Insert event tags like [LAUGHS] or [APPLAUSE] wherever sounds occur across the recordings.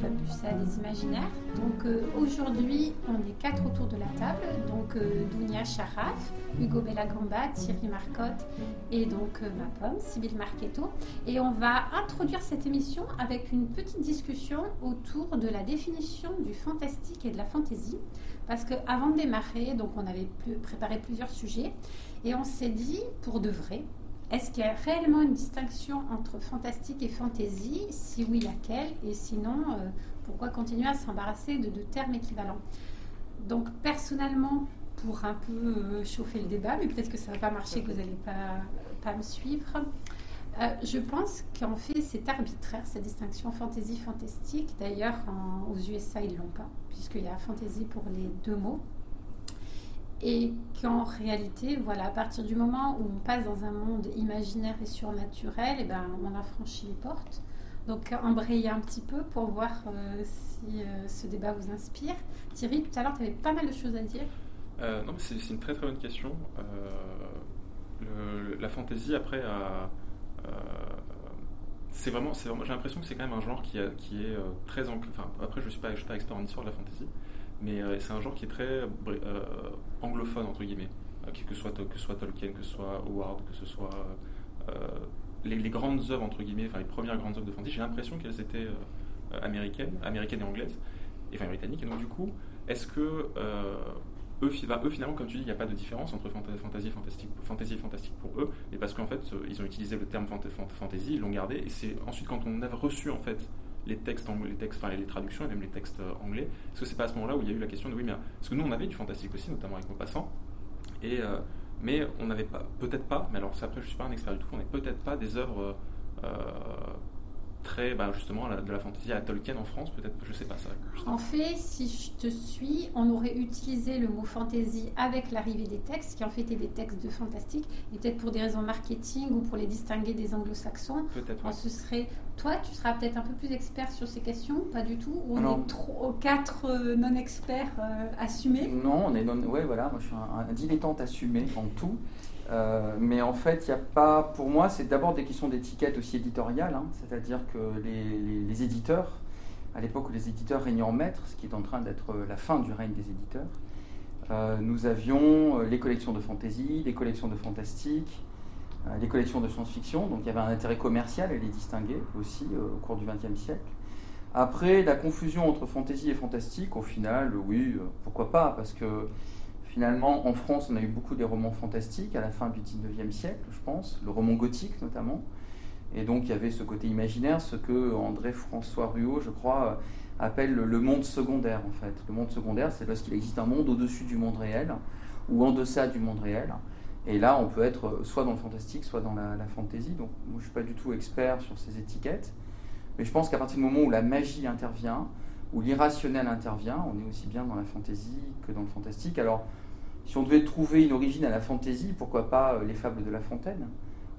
Des imaginaires. Donc euh, aujourd'hui, on est quatre autour de la table. Donc euh, Charaf, Hugo Bellagamba, Thierry Marcotte et donc euh, ma pomme, Sybille Marchetto. Et on va introduire cette émission avec une petite discussion autour de la définition du fantastique et de la fantaisie. Parce qu'avant de démarrer, donc on avait préparé plusieurs sujets et on s'est dit, pour de vrai, est-ce qu'il y a réellement une distinction entre fantastique et fantaisie? Si oui, laquelle? Et sinon, pourquoi continuer à s'embarrasser de deux termes équivalents? Donc personnellement, pour un peu euh, chauffer le débat, mais peut-être que ça ne va pas marcher, que vous n'allez pas, me suivre, euh, je pense qu'en fait c'est arbitraire cette distinction fantasy-fantastique. D'ailleurs, aux USA, ils ne l'ont pas, puisqu'il y a fantasy pour les deux mots. Et qu'en réalité, voilà, à partir du moment où on passe dans un monde imaginaire et surnaturel, et eh ben, on a franchi les portes. Donc embrayer un petit peu pour voir euh, si euh, ce débat vous inspire. Thierry, tout à l'heure, tu avais pas mal de choses à dire. Euh, non, c'est une très très bonne question. la fantaisie, après, c'est vraiment, j'ai l'impression que c'est quand même un genre qui, est très enfin, après je ne suis pas, pas expert en histoire de la fantaisie, mais c'est un genre qui est très anglophone entre guillemets, que, soit, que soit Tolkien, que ce soit Howard, que ce soit les, grandes œuvres, entre guillemets, enfin les premières grandes œuvres de fantasy, j'ai l'impression qu'elles étaient euh, américaines, américaines et anglaises, et enfin britanniques. Et donc, du coup, est-ce que euh, eux, finalement, comme tu dis, il n'y a pas de différence entre fantasy et fantastique, fantasy fantastique pour eux, mais parce qu'en fait, euh, ils ont utilisé le terme fantasy, ils l'ont gardé, et c'est ensuite quand on a reçu en fait les textes, les textes, enfin les traductions et même les textes anglais, est-ce que c'est pas à ce moment-là où il y a eu la question de oui, mais parce que nous on avait du fantastique aussi, notamment avec nos passants, et mais on n'avait pas, peut-être pas, mais alors après je suis pas un expert du tout, on n'est peut-être pas des œuvres euh, très, bah, justement, de la fantaisie à Tolkien en France, peut-être, je sais pas ça. En fait, si je te suis, on aurait utilisé le mot fantaisie avec l'arrivée des textes, qui en fait étaient des textes de fantastique, et peut-être pour des raisons marketing ou pour les distinguer des anglo-saxons. Peut-être. On se serait, toi, tu seras peut-être un peu plus expert sur ces questions, pas du tout. Ou on est trop, quatre euh, non-experts euh, assumés? Non, on est non, ouais, voilà, moi je suis un, un dilettante assumé en tout. Euh, mais en fait, il n'y a pas, pour moi, c'est d'abord des questions d'étiquette aussi éditoriale, hein. c'est-à-dire que les, éditeurs, à l'époque où les éditeurs régnaient en maître, ce qui est en train d'être la fin du règne des éditeurs, euh, nous avions euh, les collections de fantasy, les collections de fantastique, les collections de science-fiction, donc il y avait un intérêt commercial à les distinguer aussi au cours du XXe siècle. Après, la confusion entre fantasy et fantastique, au final, oui, pourquoi pas, parce que Finalement, en France, on a eu beaucoup des romans fantastiques à la fin du 19e siècle, je pense, le roman gothique notamment. Et donc, il y avait ce côté imaginaire, ce que André-François Ruot, je crois, appelle le monde secondaire, en fait. Le monde secondaire, c'est parce qu'il existe un monde au-dessus du monde réel, ou en deçà du monde réel. Et là, on peut être soit dans le fantastique, soit dans la, la fantaisie. Donc, moi, je ne suis pas du tout expert sur ces étiquettes. Mais je pense qu'à partir du moment où la magie intervient, où l'irrationnel intervient, on est aussi bien dans la fantaisie que dans le fantastique. Alors, si on devait trouver une origine à la fantaisie, pourquoi pas euh, les fables de La Fontaine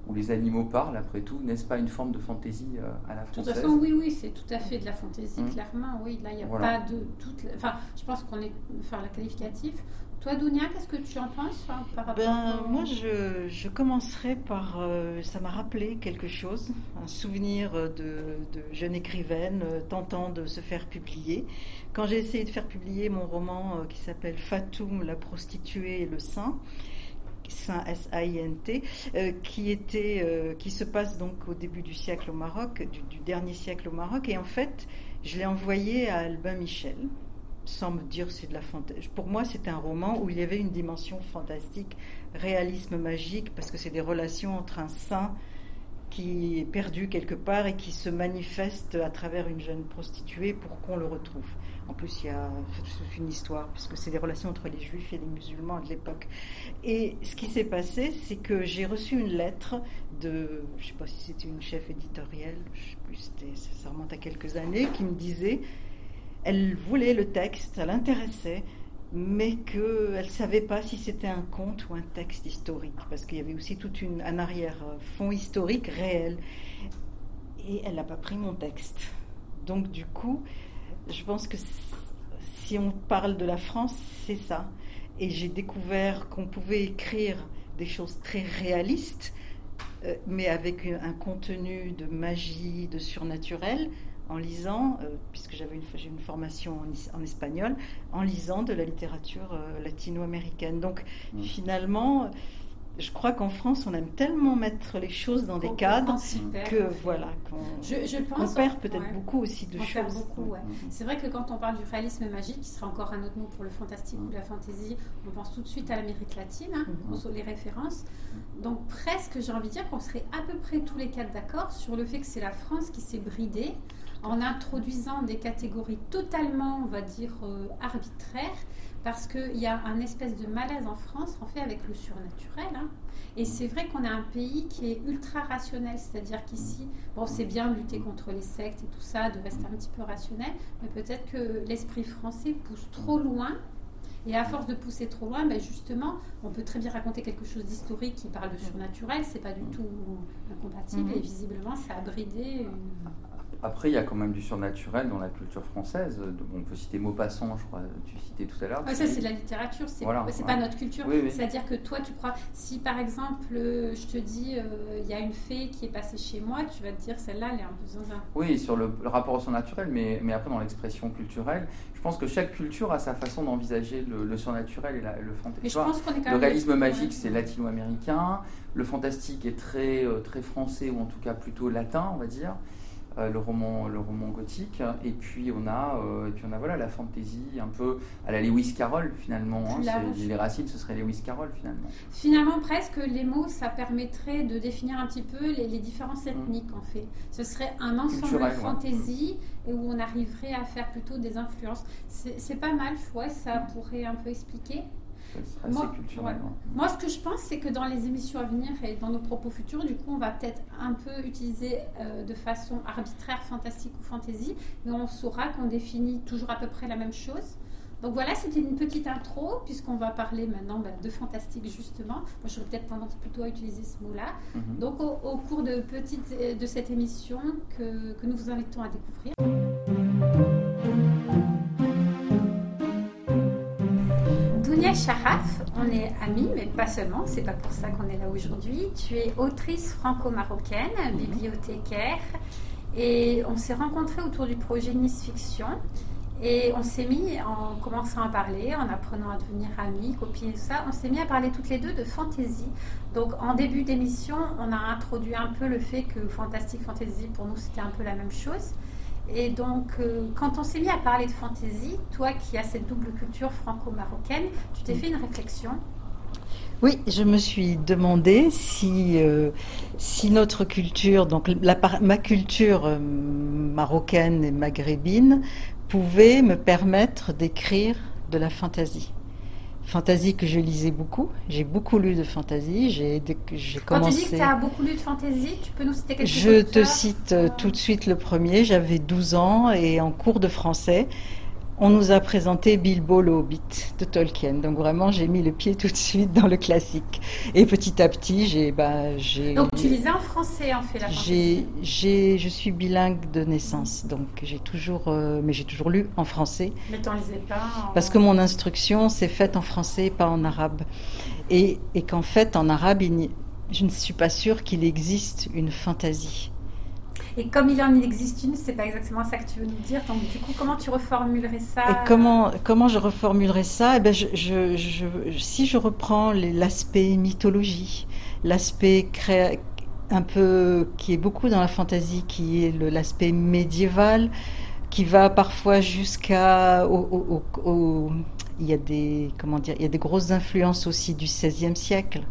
où les animaux parlent, après tout, n'est-ce pas une forme de fantaisie euh, à la française De toute façon, oui, oui, c'est tout à fait de la fantaisie, mmh. clairement. Oui, là, il n'y a pas de toute. Enfin, je pense qu'on est faire la qualificatif. Toi, Dounia, qu'est-ce que tu en penses hein, par rapport ben, Moi, je, je, commencerai par. Euh, ça m'a rappelé quelque chose, un souvenir de, de jeune écrivaine tentant de se faire publier. Quand j'ai essayé de faire publier mon roman euh, qui s'appelle Fatoum, la prostituée et le saint, Saint S-A-I-N-T, euh, qui, était, euh, qui se passe donc au début du siècle au Maroc, du, dernier siècle au Maroc. Et en fait, je l'ai envoyé à Albin Michel, sans me dire c'est de la fantaisie. Pour moi, c'était un roman où il y avait une dimension fantastique, réalisme magique, parce que c'est des relations entre un saint qui est perdu quelque part et qui se manifeste à travers une jeune prostituée pour qu'on le retrouve. En plus, il y a une histoire, puisque c'est des relations entre les juifs et les musulmans de l'époque. Et ce qui s'est passé, c'est que j'ai reçu une lettre de, je ne sais pas si c'était une chef éditoriale, je sais plus, ça remonte à quelques années, qui me disait elle voulait le texte, ça l'intéressait, mais qu'elle ne savait pas si c'était un conte ou un texte historique, parce qu'il y avait aussi tout un arrière-fond historique réel. Et elle n'a pas pris mon texte. Donc du coup, je pense que si on parle de la France, c'est ça. Et j'ai découvert qu'on pouvait écrire des choses très réalistes, euh, mais avec un contenu de magie, de surnaturel, en lisant, euh, puisque j'avais une, j'ai une formation en, espagnol, en lisant de la littérature euh, latino-américaine. Donc mmh. finalement, je crois qu'en France, on aime tellement mettre les choses dans des cadres que voilà, qu'on je, perd peut-être beaucoup aussi de choses. Beaucoup, ouais. C'est vrai que quand on parle du réalisme magique, qui sera encore un autre mot pour le fantastique ou la fantaisie, on pense tout de suite à l'Amérique latine, hein, mm les références. Donc presque, j'ai envie de dire qu'on serait à peu près tous les quatre d'accord sur le fait que c'est la France qui s'est bridée en introduisant des catégories totalement, on va dire, euh, arbitraires parce qu'il y a un espèce de malaise en France, en fait, avec le surnaturel. Hein. Et c'est vrai qu'on a un pays qui est ultra rationnel, c'est-à-dire qu'ici, bon, c'est bien de lutter contre les sectes et tout ça, de rester un petit peu rationnel, mais peut-être que l'esprit français pousse trop loin. Et à force de pousser trop loin, ben justement, on peut très bien raconter quelque chose d'historique qui parle de surnaturel, c'est pas du tout incompatible, mmh. et visiblement, ça a bridé. Après, il y a quand même du surnaturel dans la culture française. On peut citer Maupassant, je crois, tu citais tout à l'heure. ça, c'est de la littérature, c'est pas notre culture. C'est-à-dire que toi, tu crois, si par exemple, euh, je te dis, euh, il y a une fée qui est passée chez moi, tu vas te dire, celle-là, elle est un peu zinzin. Oui, sur le, rapport au surnaturel, mais, mais après, dans l'expression culturelle, je pense que chaque culture a sa façon d'envisager le, surnaturel et le fantastique. Le réalisme magique, c'est latino-américain. Le fantastique est très, euh, très français, ou en tout cas plutôt latin, on va dire. Euh, le, roman, le roman gothique. Et puis on a, euh, et puis on a voilà, la fantaisie un peu à la Lewis Carroll finalement. Hein, les racines, ce serait Lewis Carroll finalement. Finalement, presque, les mots, ça permettrait de définir un petit peu les, différences mm. ethniques en fait. Ce serait un ensemble de fantaisie et où on arriverait à faire plutôt des influences. C'est pas mal, ouais, ça pourrait un peu expliquer. Moi, ce que je pense, c'est que dans les émissions à venir et dans nos propos futurs, du coup, on va peut-être un peu utiliser euh, de façon arbitraire, fantastique ou fantaisie, mais on saura qu'on définit toujours à peu près la même chose. Donc voilà, c'était une petite intro, puisqu'on va parler maintenant bah, de fantastique justement. Moi, j'aurais peut-être tendance plutôt à utiliser ce mot-là. Mhm. Donc au, cours de, petite, de cette émission que, que nous vous invitons à découvrir. Charaf, on est amis, mais pas seulement, c'est pas pour ça qu'on est là aujourd'hui. Tu es autrice franco-marocaine, mhm. bibliothécaire, et on s'est rencontrés autour du projet Nice Fiction. Et on s'est mis, en commençant à parler, en apprenant à devenir amis, copines et tout ça, on s'est mis à parler toutes les deux de fantaisie. Donc en début d'émission, on a introduit un peu le fait que fantastique, fantasy, pour nous, c'était un peu la même chose. Et donc, euh, quand on s'est mis à parler de fantaisie, toi qui as cette double culture franco-marocaine, tu t'es fait une réflexion oui, je me suis demandé si, euh, si notre culture, donc ma culture euh, marocaine et maghrébine, pouvait me permettre d'écrire de la fantaisie. Fantasy que je lisais beaucoup. J'ai beaucoup lu de fantasy. J'ai commencé. Quand tu dis que tu as beaucoup lu de fantasy, tu peux nous citer quelque chose Je te cite euh, tout de suite le premier. J'avais 12 ans et en cours de français, on nous a présenté Bilbo le Hobbit de Tolkien. Donc vraiment, j'ai mis le pied tout de suite dans le classique. Et petit à petit, j'ai... Bah, j'ai donc tu lisais en français en fait la j'ai, j'ai, Je suis bilingue de naissance, donc j'ai toujours... Euh, mais j'ai toujours lu en français. Mais t'en lisais pas Parce que mon instruction s'est faite en français, pas en arabe. Et, et qu'en fait, en arabe, je ne suis pas sûre qu'il existe une fantaisie. Et comme il en existe une, c'est pas exactement ça que tu veux nous dire. Donc, du coup, comment tu reformulerais ça Et comment, comment je reformulerais ça? Eh je, je, Si je reprends l'aspect mythologie, l'aspect un peu qui est beaucoup dans la fantaisie, qui est l'aspect médiéval, qui va parfois jusqu'à il y a des comment dire, il y a des grosses influences aussi du XVIe siècle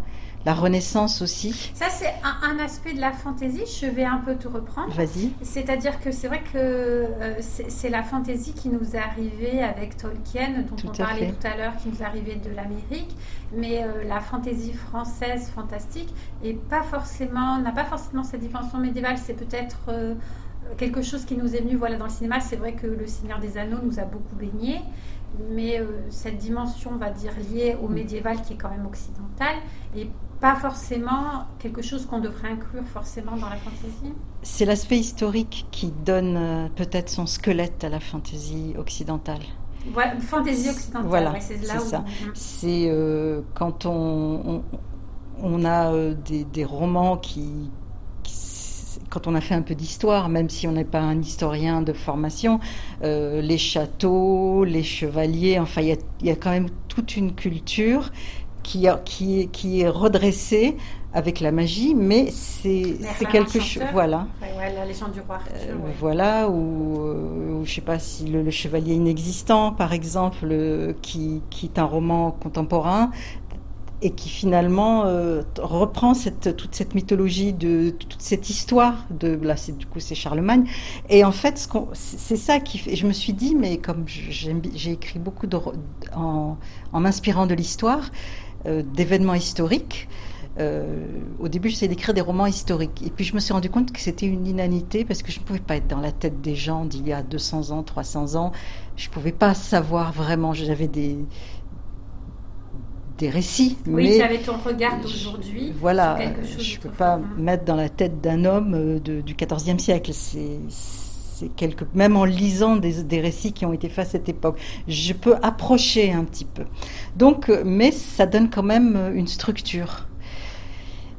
la Renaissance aussi. Ça, c'est un, aspect de la fantaisie. Je vais un peu te reprendre. Vas-y. C'est-à-dire que c'est vrai que euh, c'est la fantaisie qui nous est arrivée avec Tolkien, dont on parlait tout à l'heure, qui nous est arrivée de l'Amérique. Mais euh, la fantaisie française fantastique est n'a pas forcément cette dimension médiévale. C'est peut-être euh, quelque chose qui nous est venu voilà, dans le cinéma. C'est vrai que Le Seigneur des Anneaux nous a beaucoup baigné, mais cette dimension, on va dire, liée au médiéval qui est quand même occidentale, et pas forcément quelque chose qu'on devrait inclure forcément dans la fantaisie C'est l'aspect historique qui donne peut-être son squelette à la fantaisie occidentale. Voilà, fantaisie occidentale, voilà, c'est ça. C'est quand on, on, a des, des, romans qui, quand on a fait un peu d'histoire, même si on n'est pas un historien de formation, euh, les châteaux, les chevaliers, enfin, il y, a quand même toute une culture qui, qui, qui est redressée avec la magie, mais c'est quelque chose. Voilà. la légende du roi Arthur, euh, Voilà, ou, euh, je ne sais pas si le, chevalier inexistant, par exemple, qui, qui, est un roman contemporain, et qui finalement euh, reprend cette, toute cette mythologie de toute cette histoire de là c'est du coup c'est Charlemagne et en fait c'est ça qui fait je me suis dit mais comme j'ai écrit beaucoup de, en, en m'inspirant de l'histoire euh, d'événements historiques euh, au début, j'essayais d'écrire des romans historiques. Et puis, je me suis rendu compte que c'était une inanité parce que je ne pouvais pas être dans la tête des gens d'il y a 200 ans, 300 ans. Je ne pouvais pas savoir vraiment. J'avais des, des récits. Oui, mais tu avais ton regard d'aujourd'hui. Voilà, je ne peux pas mettre dans la tête d'un homme euh, du XIVe siècle. C'est même en lisant des, récits qui ont été faits à cette époque, je peux approcher un petit peu. Donc, euh, mais ça donne quand même euh, une structure.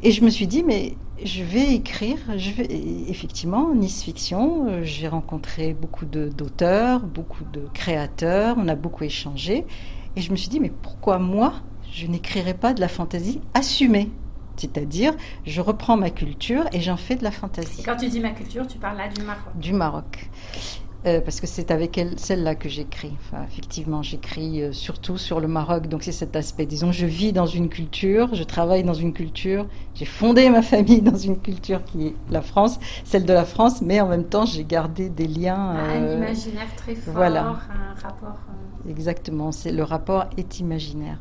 Et je me suis dit, mais je vais écrire. Je vais effectivement Nice Fiction. J'ai rencontré beaucoup d'auteurs, beaucoup de créateurs. On a beaucoup échangé. Et je me suis dit, mais pourquoi moi je n'écrirai pas de la fantaisie assumée? C'est-à-dire, je reprends ma culture et j'en fais de la fantaisie. quand tu dis ma culture, tu parles là du Maroc. Du Maroc. Euh, parce que c'est avec elle, celle-là que j'écris. Enfin, effectivement, j'écris euh, surtout sur le Maroc, donc c'est cet aspect. Disons, je vis dans une culture, je travaille dans une culture, j'ai fondé ma famille [LAUGHS] dans une culture qui est la France, celle de la France, mais en même temps, j'ai gardé des liens. un euh, imaginaire très fort, voilà. un rapport. Exactement, c'est le rapport est imaginaire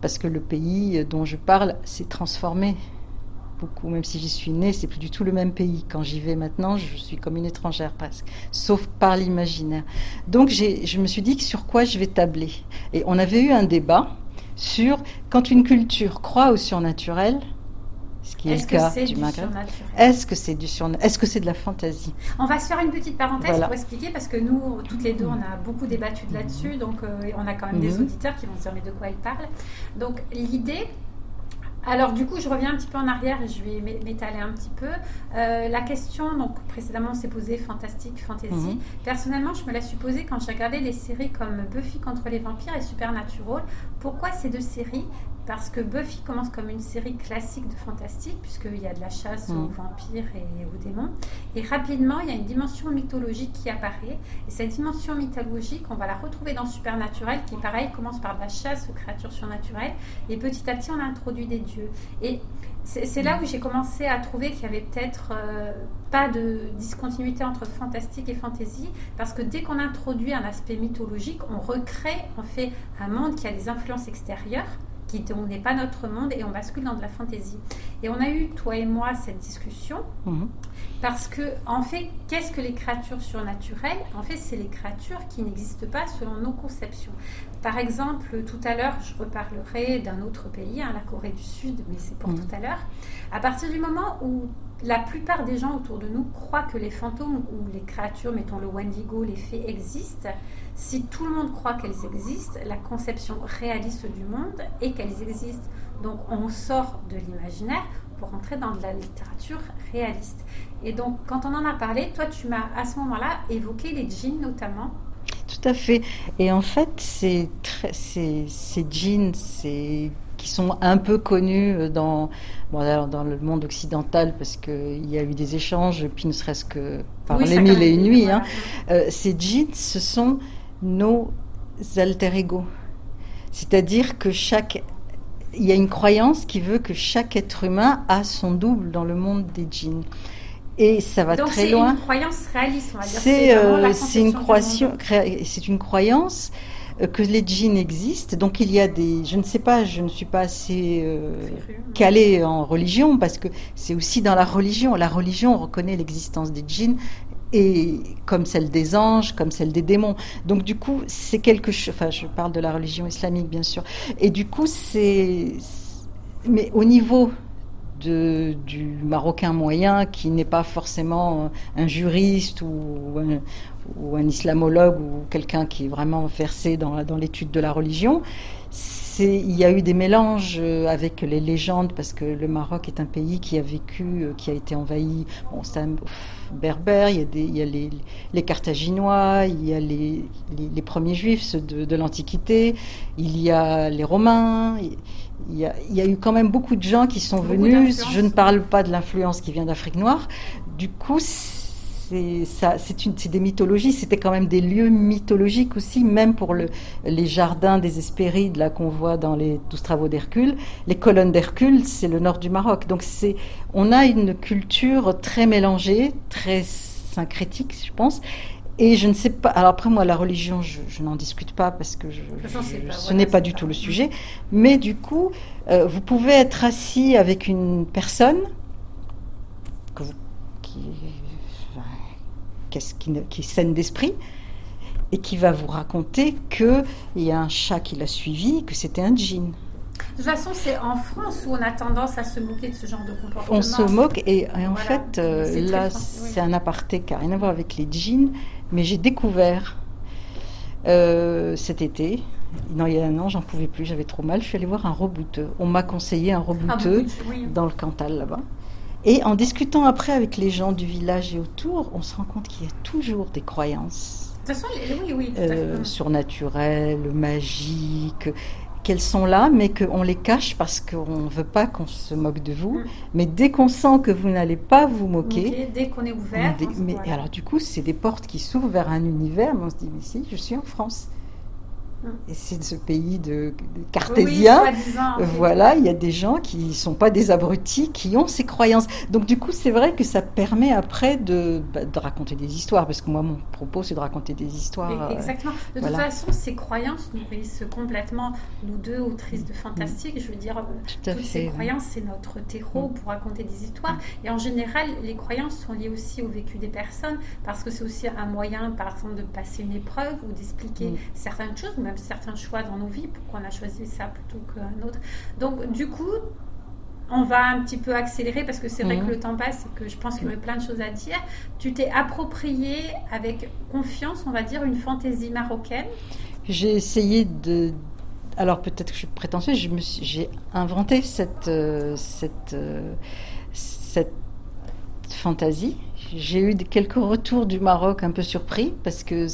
parce que le pays dont je parle s'est transformé beaucoup, même si j'y suis née, c'est plus du tout le même pays. Quand j'y vais maintenant, je suis comme une étrangère presque, sauf par l'imaginaire. Donc je me suis dit sur quoi je vais tabler. Et on avait eu un débat sur quand une culture croit au surnaturel, qui est, le cas du Maghreb. Est-ce que c'est du Est-ce que c'est de la fantaisie? On va se faire une petite parenthèse pour expliquer parce que nous, toutes les deux, on a beaucoup débattu là-dessus, donc euh, on a quand même des mhm. auditeurs qui vont se dire mais de quoi ils parlent? Donc l'idée, alors du coup, je reviens un petit peu en arrière et je vais m'étaler un petit peu. Euh, la question, donc précédemment, s'est posée fantastique, fantasy. Mhm. Personnellement, je me la suis posée quand j'ai regardé des séries comme Buffy contre les vampires et Supernatural. Pourquoi ces deux séries? Parce que Buffy commence comme une série classique de fantastique, puisqu'il y a de la chasse aux mm. vampires et aux démons. Et rapidement, il y a une dimension mythologique qui apparaît. Et cette dimension mythologique, on va la retrouver dans Supernatural, qui, pareil, commence par de la chasse aux créatures surnaturelles. Et petit à petit, on introduit des dieux. Et c'est là où j'ai commencé à trouver qu'il y avait peut-être euh, pas de discontinuité entre fantastique et fantasy, parce que dès qu'on introduit un aspect mythologique, on recrée, on fait un monde qui a des influences extérieures qui n'est pas notre monde et on bascule dans de la fantaisie. Et on a eu, toi et moi, cette discussion mhm. parce que, en fait, qu'est-ce que les créatures surnaturelles? En fait, c'est les créatures qui n'existent pas selon nos conceptions. Par exemple, tout à l'heure, je reparlerai d'un autre pays, hein, la Corée du Sud, mais c'est pour mhm. tout à l'heure. À partir du moment où la plupart des gens autour de nous croient que les fantômes ou les créatures, mettons le Wendigo, les fées existent, si tout le monde croit qu'elles existent, la conception réaliste du monde est qu'elles existent. Donc on sort de l'imaginaire pour entrer dans de la littérature réaliste. Et donc quand on en a parlé, toi tu m'as à ce moment-là évoqué les djinns notamment. Tout à fait. Et en fait, ces, ces, ces djinns, qui sont un peu connus dans, bon, dans le monde occidental parce qu'il y a eu des échanges, puis ne serait-ce que par les mille et une nuits. Hein. Euh, ces djinns, ce sont nos alter ego. C'est-à-dire que chaque il y a une croyance qui veut que chaque être humain a son double dans le monde des djinns. Et ça va très loin. C'est une croyance réaliste, on va dire. C'est euh, une, croyance, c'est une croyance euh, que les djinns existent. Donc il y a des, je ne sais pas, je ne suis pas assez euh, calée en religion parce que c'est aussi dans la religion. La religion reconnaît l'existence des djinns et comme celle des anges, comme celle des démons. Donc du coup, c'est quelque chose. Enfin, je parle de la religion islamique, bien sûr. Et du coup, c'est. Mais au niveau du Marocain moyen, qui n'est pas forcément un juriste ou un, ou un islamologue ou quelqu'un qui est vraiment versé dans, dans l'étude de la religion, il y a eu des mélanges euh, avec les légendes parce que le Maroc est un pays qui a vécu, euh, qui a été envahi. Bon, c'est berbère, il y a, des, il y a les, les, Carthaginois, il y a les, les, premiers Juifs de, de l'Antiquité, il y a les Romains. Il y, a, il y, a, eu quand même beaucoup de gens qui sont venus. Je ne parle pas de l'influence qui vient d'Afrique noire. Du coup, c'est des mythologies, c'était quand même des lieux mythologiques aussi, même pour le, les jardins des Hespérides, là qu'on voit dans les douze travaux d'Hercule. Les colonnes d'Hercule, c'est le nord du Maroc. Donc c'est, on a une culture très mélangée, très syncrétique, je pense. Et je ne sais pas. Alors après moi, la religion, je, n'en discute pas parce que je, ce n'est pas du tout le sujet. Mais du coup, euh, vous pouvez être assis avec une personne que vous, qui qui, qui est saine d'esprit et qui va vous raconter qu'il y a un chat qui l'a suivi, que c'était un djinn. De toute façon, c'est en France où on a tendance à se moquer de ce genre de comportement. On se moque et, en fait, euh, là, c'est un aparté qui n'a rien à voir avec les djinns, mais j'ai découvert euh, cet été, non, il y a un an, j'en pouvais plus, j'avais trop mal, je suis allée voir un rebouteux. On m'a conseillé un rebouteux dans le Cantal là-bas. Et en discutant après avec les gens du village et autour, on se rend compte qu'il y a toujours des croyances. De toute façon, oui, oui, euh, surnaturelles, magiques, qu'elles sont là, mais qu'on les cache parce qu'on ne veut pas qu'on se moque de vous. Mm. Mais dès qu'on sent que vous n'allez pas vous moquer, dès qu'on est ouvert. mais alors du coup, c'est des portes qui s'ouvrent vers un univers. Mais on se dit, mais si, je suis en France. Et c'est de ce pays de, cartésien. voilà, il y a des gens qui ne sont pas des abrutis, qui ont ces croyances. Donc du coup, c'est vrai que ça permet après de, bah, de, raconter des histoires, parce que moi, mon propos, c'est de raconter des histoires. Euh, exactement. De toute façon, ces croyances nourrissent complètement nous deux, autrices de fantastique. Je veux dire, toutes ces croyances, c'est notre terreau mm. pour raconter des histoires. Mm. Et en général, les croyances sont liées aussi au vécu des personnes, parce que c'est aussi un moyen, par exemple, de passer une épreuve ou d'expliquer mm. certaines choses certains choix dans nos vies, pourquoi on a choisi ça plutôt qu'un autre. Donc, du coup, on va un petit peu accélérer parce que c'est vrai mhm. que le temps passe et que je pense qu'il y aurait plein de choses à dire. Tu t'es approprié avec confiance, on va dire, une fantaisie marocaine. J'ai essayé de. Alors peut-être que je suis prétentieuse, j'ai inventé cette, euh, cette, euh, cette fantaisie. J'ai eu quelques retours du Maroc un peu surpris parce que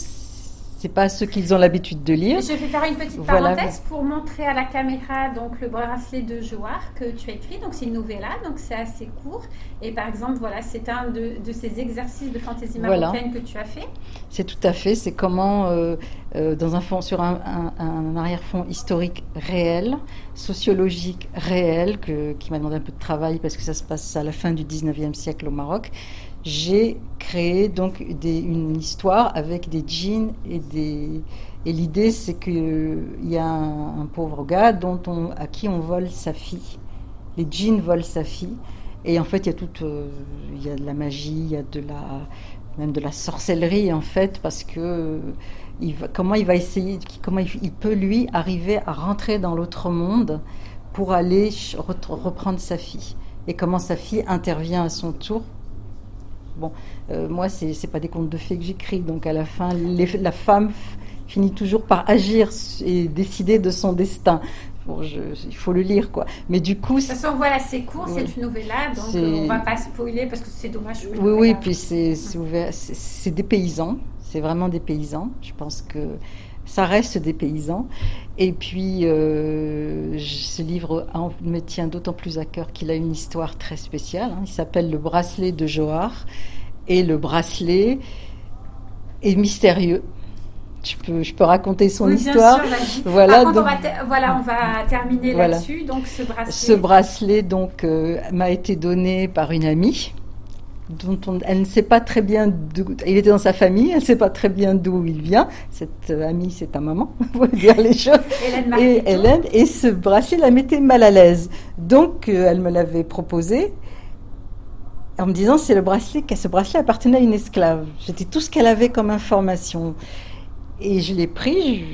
c'est pas ce qu'ils ont l'habitude de lire. Je vais faire une petite parenthèse pour montrer à la caméra donc le bracelet de Joar que tu as écrit. Donc c'est une novella, donc c'est assez court. Et par exemple, voilà, c'est un de, ces exercices de fantaisie marocaine que tu as fait. C'est tout à fait. C'est comment euh, euh, dans un fond sur un, arrière-fond historique réel, sociologique réel, que, qui m'a demandé un peu de travail parce que ça se passe à la fin du 19e siècle au Maroc j'ai créé donc une histoire avec des djinns et l'idée c'est que il y a un, pauvre gars dont on, à qui on vole sa fille. Les djinns volent sa fille et en fait il y a toute euh, il y a de la magie, il y a même de la sorcellerie en fait parce que comment il va essayer comment il, peut lui arriver à rentrer dans l'autre monde pour aller reprendre sa fille et comment sa fille intervient à son tour Bon, euh, moi, c'est n'est pas des contes de fées que j'écris, donc à la fin, la femme finit toujours par agir et décider de son destin. Bon, il faut le lire, quoi. Mais du coup... De toute façon, voilà, c'est court, c'est une novella, donc on va pas spoiler parce que c'est dommage. Oui, oui, puis c'est ouvert, c'est des paysans, c'est vraiment des paysans. Je pense que ça reste des paysans. Et puis, euh, ce livre me tient d'autant plus à cœur qu'il a une histoire très spéciale. Hein. Il s'appelle Le bracelet de Johar. Et le bracelet est mystérieux. Je peux, je peux raconter son histoire. [LAUGHS] voilà, donc, on va voilà, on va terminer là-dessus. Donc, ce bracelet, ce bracelet donc euh, m'a été donné par une amie dont elle ne sait pas très bien d'où. Il était dans sa famille, elle ne sait pas très bien d'où il vient. Cette euh, amie, c'est ta maman, [LAUGHS] pour dire les choses. et Hélène, et ce bracelet la mettait mal à l'aise. Donc, euh, elle me l'avait proposé. en me disant c'est le bracelet, que ce bracelet appartenait à une esclave. C'était tout ce qu'elle avait comme information. Et je l'ai pris,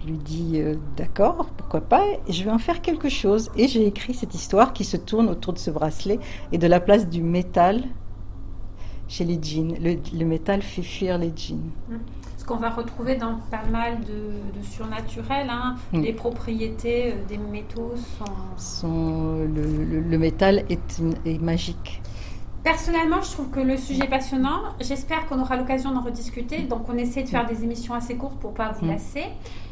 je, lui dis euh, d'accord, pourquoi pas, et je vais en faire quelque chose. Et j'ai écrit cette histoire qui se tourne autour de ce bracelet et de la place du métal chez les jeans. Le, métal fait fuir les jeans. Mmh. Ce qu'on va retrouver dans pas mal de, de surnaturel, hein. mmh. les propriétés euh, des métaux sont... le, métal est, est magique. Personnellement, je trouve que le sujet est passionnant. J'espère qu'on aura l'occasion d'en rediscuter. Donc, on essaie de faire des émissions assez courtes pour pas vous mm. lasser.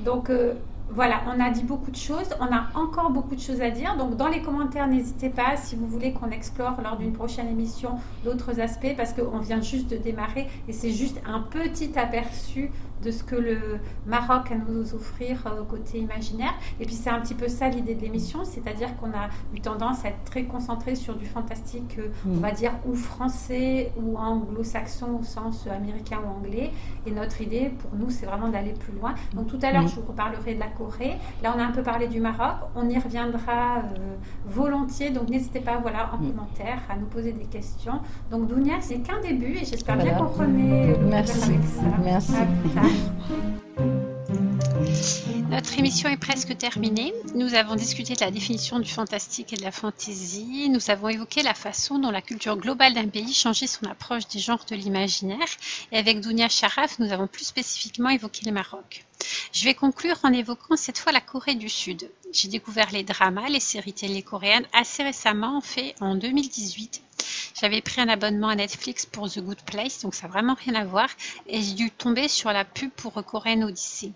Donc, euh, voilà, on a dit beaucoup de choses. On a encore beaucoup de choses à dire. Donc, dans les commentaires, n'hésitez pas si vous voulez qu'on explore lors d'une prochaine émission d'autres aspects parce qu'on vient juste de démarrer et c'est juste un petit aperçu de ce que le Maroc a nous offrir euh, côté imaginaire. Et puis c'est un petit peu ça l'idée de l'émission, c'est-à-dire qu'on a eu tendance à être très concentré sur du fantastique, euh, on mm. va dire, ou français ou anglo-saxon au sens américain ou anglais. Et notre idée pour nous, c'est vraiment d'aller plus loin. Donc tout à l'heure, mm. je vous reparlerai de la Corée. Là, on a un peu parlé du Maroc. On y reviendra euh, volontiers. Donc n'hésitez pas, voilà, en mm. commentaire à nous poser des questions. Donc Dounia, c'est qu'un début et j'espère bien qu'on remet Merci. avec ça. Merci. Notre émission est presque terminée. Nous avons discuté de la définition du fantastique et de la fantaisie. Nous avons évoqué la façon dont la culture globale d'un pays changeait son approche des genres de l'imaginaire. Et avec Dounia Sharaf, nous avons plus spécifiquement évoqué le Maroc. Je vais conclure en évoquant cette fois la Corée du Sud. J'ai découvert les dramas, les séries télé coréennes assez récemment, en fait en 2018. J'avais pris un abonnement à Netflix pour The Good Place, donc ça n'a vraiment rien à voir, et j'ai dû tomber sur la pub pour Coréenne Odyssey.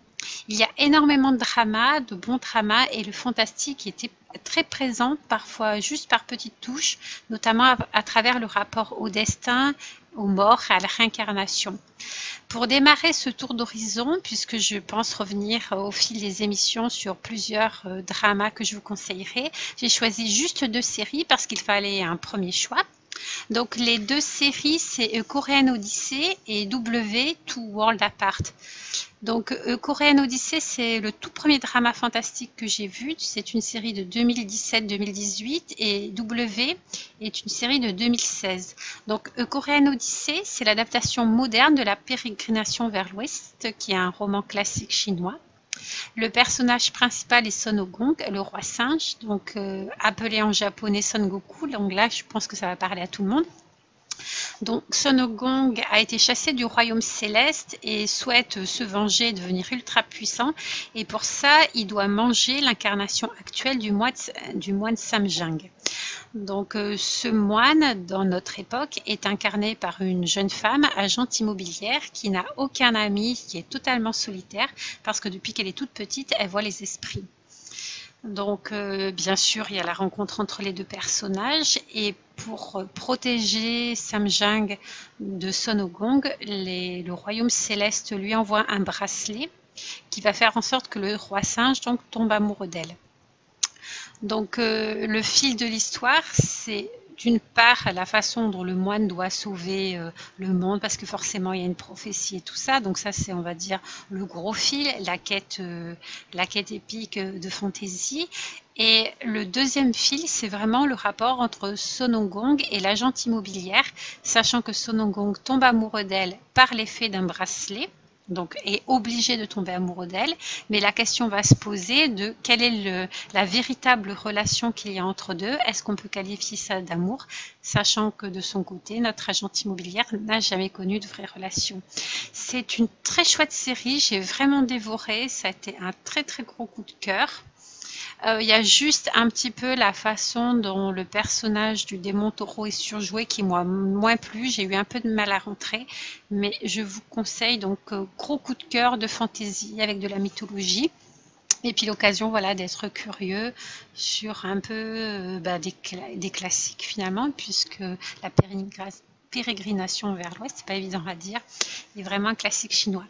Il y a énormément de dramas, de bons dramas, et le fantastique était très présent, parfois juste par petites touches, notamment à, travers le rapport au destin, aux morts, à la réincarnation. Pour démarrer ce tour d'horizon, puisque je pense revenir au fil des émissions sur plusieurs euh, dramas que je vous conseillerais, j'ai choisi juste deux séries parce qu'il fallait un premier choix. Donc les deux séries, c'est Korean Odyssey et W Two World Apart. Donc Korean Odyssey, c'est le tout premier drama fantastique que j'ai vu. C'est une série de 2017-2018 et W est une série de 2016. Donc Korean Odyssey, c'est l'adaptation moderne de la pérégrination vers l'ouest, qui est un roman classique chinois. Le personnage principal est Son Gong, le roi singe, donc euh, appelé en japonais Son Goku. Donc là, je pense que ça va parler à tout le monde. Donc Son Gong a été chassé du royaume céleste et souhaite se venger et devenir ultra puissant. Et pour ça, il doit manger l'incarnation actuelle du moine, du. Donc euh, ce moine, dans notre époque, est incarné par une jeune femme, agente immobilière, qui n'a aucun ami, qui est totalement solitaire, parce que depuis qu'elle est toute petite, elle voit les esprits. Donc, euh, bien sûr, il y a la rencontre entre les deux personnages. Et pour protéger Samjang de Sonogong, le royaume céleste lui envoie un bracelet qui va faire en sorte que le roi singe tombe amoureux d'elle. Donc euh, le fil de l'histoire, c'est d'une part la façon dont le moine doit sauver euh, le monde parce que forcément il y a une prophétie et tout ça. Donc ça c'est on va dire le gros fil la quête euh, la quête épique de fantaisie. Et le deuxième fil c'est vraiment le rapport entre Sonongong et l'agente immobilière sachant que Sonongong tombe amoureux d'elle par l'effet d'un bracelet donc est obligé de tomber amoureux d'elle, mais la question va se poser de quelle est la véritable relation qu'il y a entre deux. Est-ce qu'on peut qualifier ça d'amour, sachant que de son côté, notre agente immobilière n'a jamais connu de vraie relation? C'est une très chouette série, j'ai vraiment dévoré, ça a été un très très gros coup de cœur. Euh, il y a juste un petit peu la façon dont le personnage du démon taureau est surjoué qui moi moins plus. J'ai eu un peu de mal à rentrer, mais je vous conseille donc euh, gros coup de cœur de fantaisie avec de la mythologie. Et puis l'occasion voilà, d'être curieux sur un peu euh, bah, des, classiques finalement, puisque la pérégrination vers l'ouest, c'est pas évident à dire, est vraiment un classique chinois.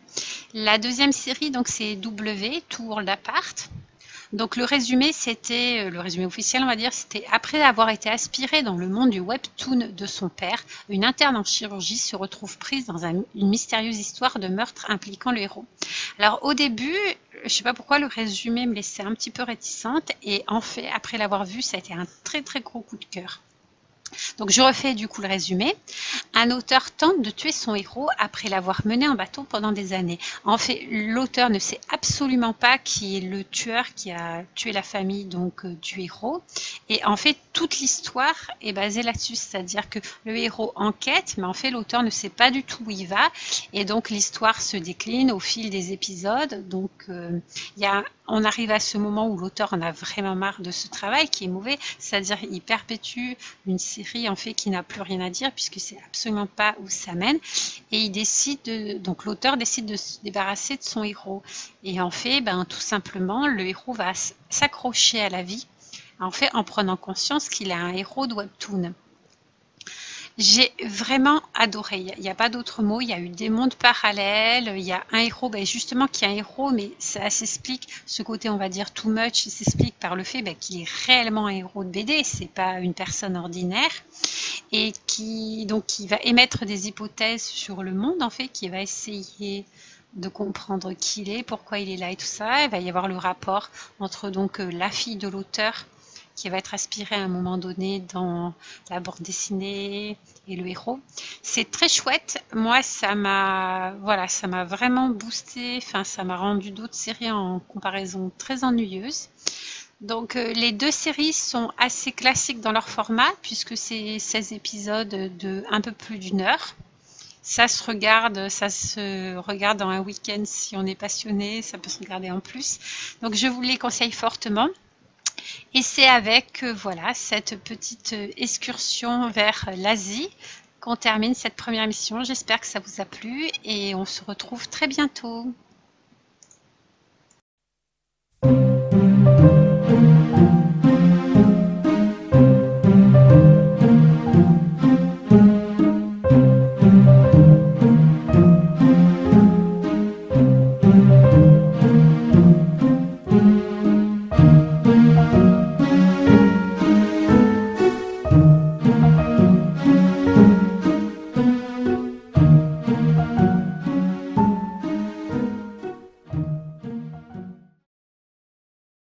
La deuxième série, donc c'est W, Two World Apart. Donc le résumé, c'était, euh, le résumé officiel, on va dire, c'était après avoir été aspiré dans le monde du webtoon de son père, une interne en chirurgie se retrouve prise dans une mystérieuse histoire de meurtre impliquant le héros. Alors au début, je sais pas pourquoi le résumé me laissait un petit peu réticente et en fait, après l'avoir vu, ça a été un très très gros coup de cœur. Donc je refais du coup le résumé. Un auteur tente de tuer son héros après l'avoir mené en bateau pendant des années. En fait, l'auteur ne sait absolument pas qui est le tueur qui a tué la famille donc euh, du héros. Et en fait, toute l'histoire est basée là-dessus, c'est-à-dire que le héros enquête, mais en fait l'auteur ne sait pas du tout où il va. Et donc l'histoire se décline au fil des épisodes. Donc euh, il y a on arrive à ce moment où l'auteur en a vraiment marre de ce travail qui est mauvais, c'est-à-dire il perpétue une série en fait qui n'a plus rien à dire puisque c'est absolument pas où ça mène et il décide de, donc l'auteur décide de se débarrasser de son héros et en fait ben tout simplement le héros va s'accrocher à la vie en fait en prenant conscience qu'il a un héros de webtoon. J'ai vraiment adoré. Il n'y a, pas d'autre mot. Il y a eu des mondes parallèles. Il y a un héros, ben justement, qui est un héros, mais ça s'explique, ce côté, on va dire, too much, s'explique par le fait ben, qu'il est réellement un héros de BD. C'est pas une personne ordinaire. Et qui, donc, qui va émettre des hypothèses sur le monde, en fait, qui va essayer de comprendre qui il est, pourquoi il est là et tout ça. Il va y avoir le rapport entre donc euh, la fille de l'auteur qui va être aspiré à un moment donné dans la bande dessinée et le héros. C'est très chouette. Moi, ça m'a voilà, ça m'a vraiment boosté. Enfin, ça m'a rendu d'autres séries en comparaison très ennuyeuses. Donc euh, les deux séries sont assez classiques dans leur format puisque c'est 16 épisodes de un peu plus d'une heure. Ça se regarde, ça se regarde dans un week-end si on est passionné, ça peut se regarder en plus. Donc je vous les conseille fortement. Et c'est avec euh, voilà cette petite euh, excursion vers l'Asie qu'on termine cette première émission. J'espère que ça vous a plu et on se retrouve très bientôt.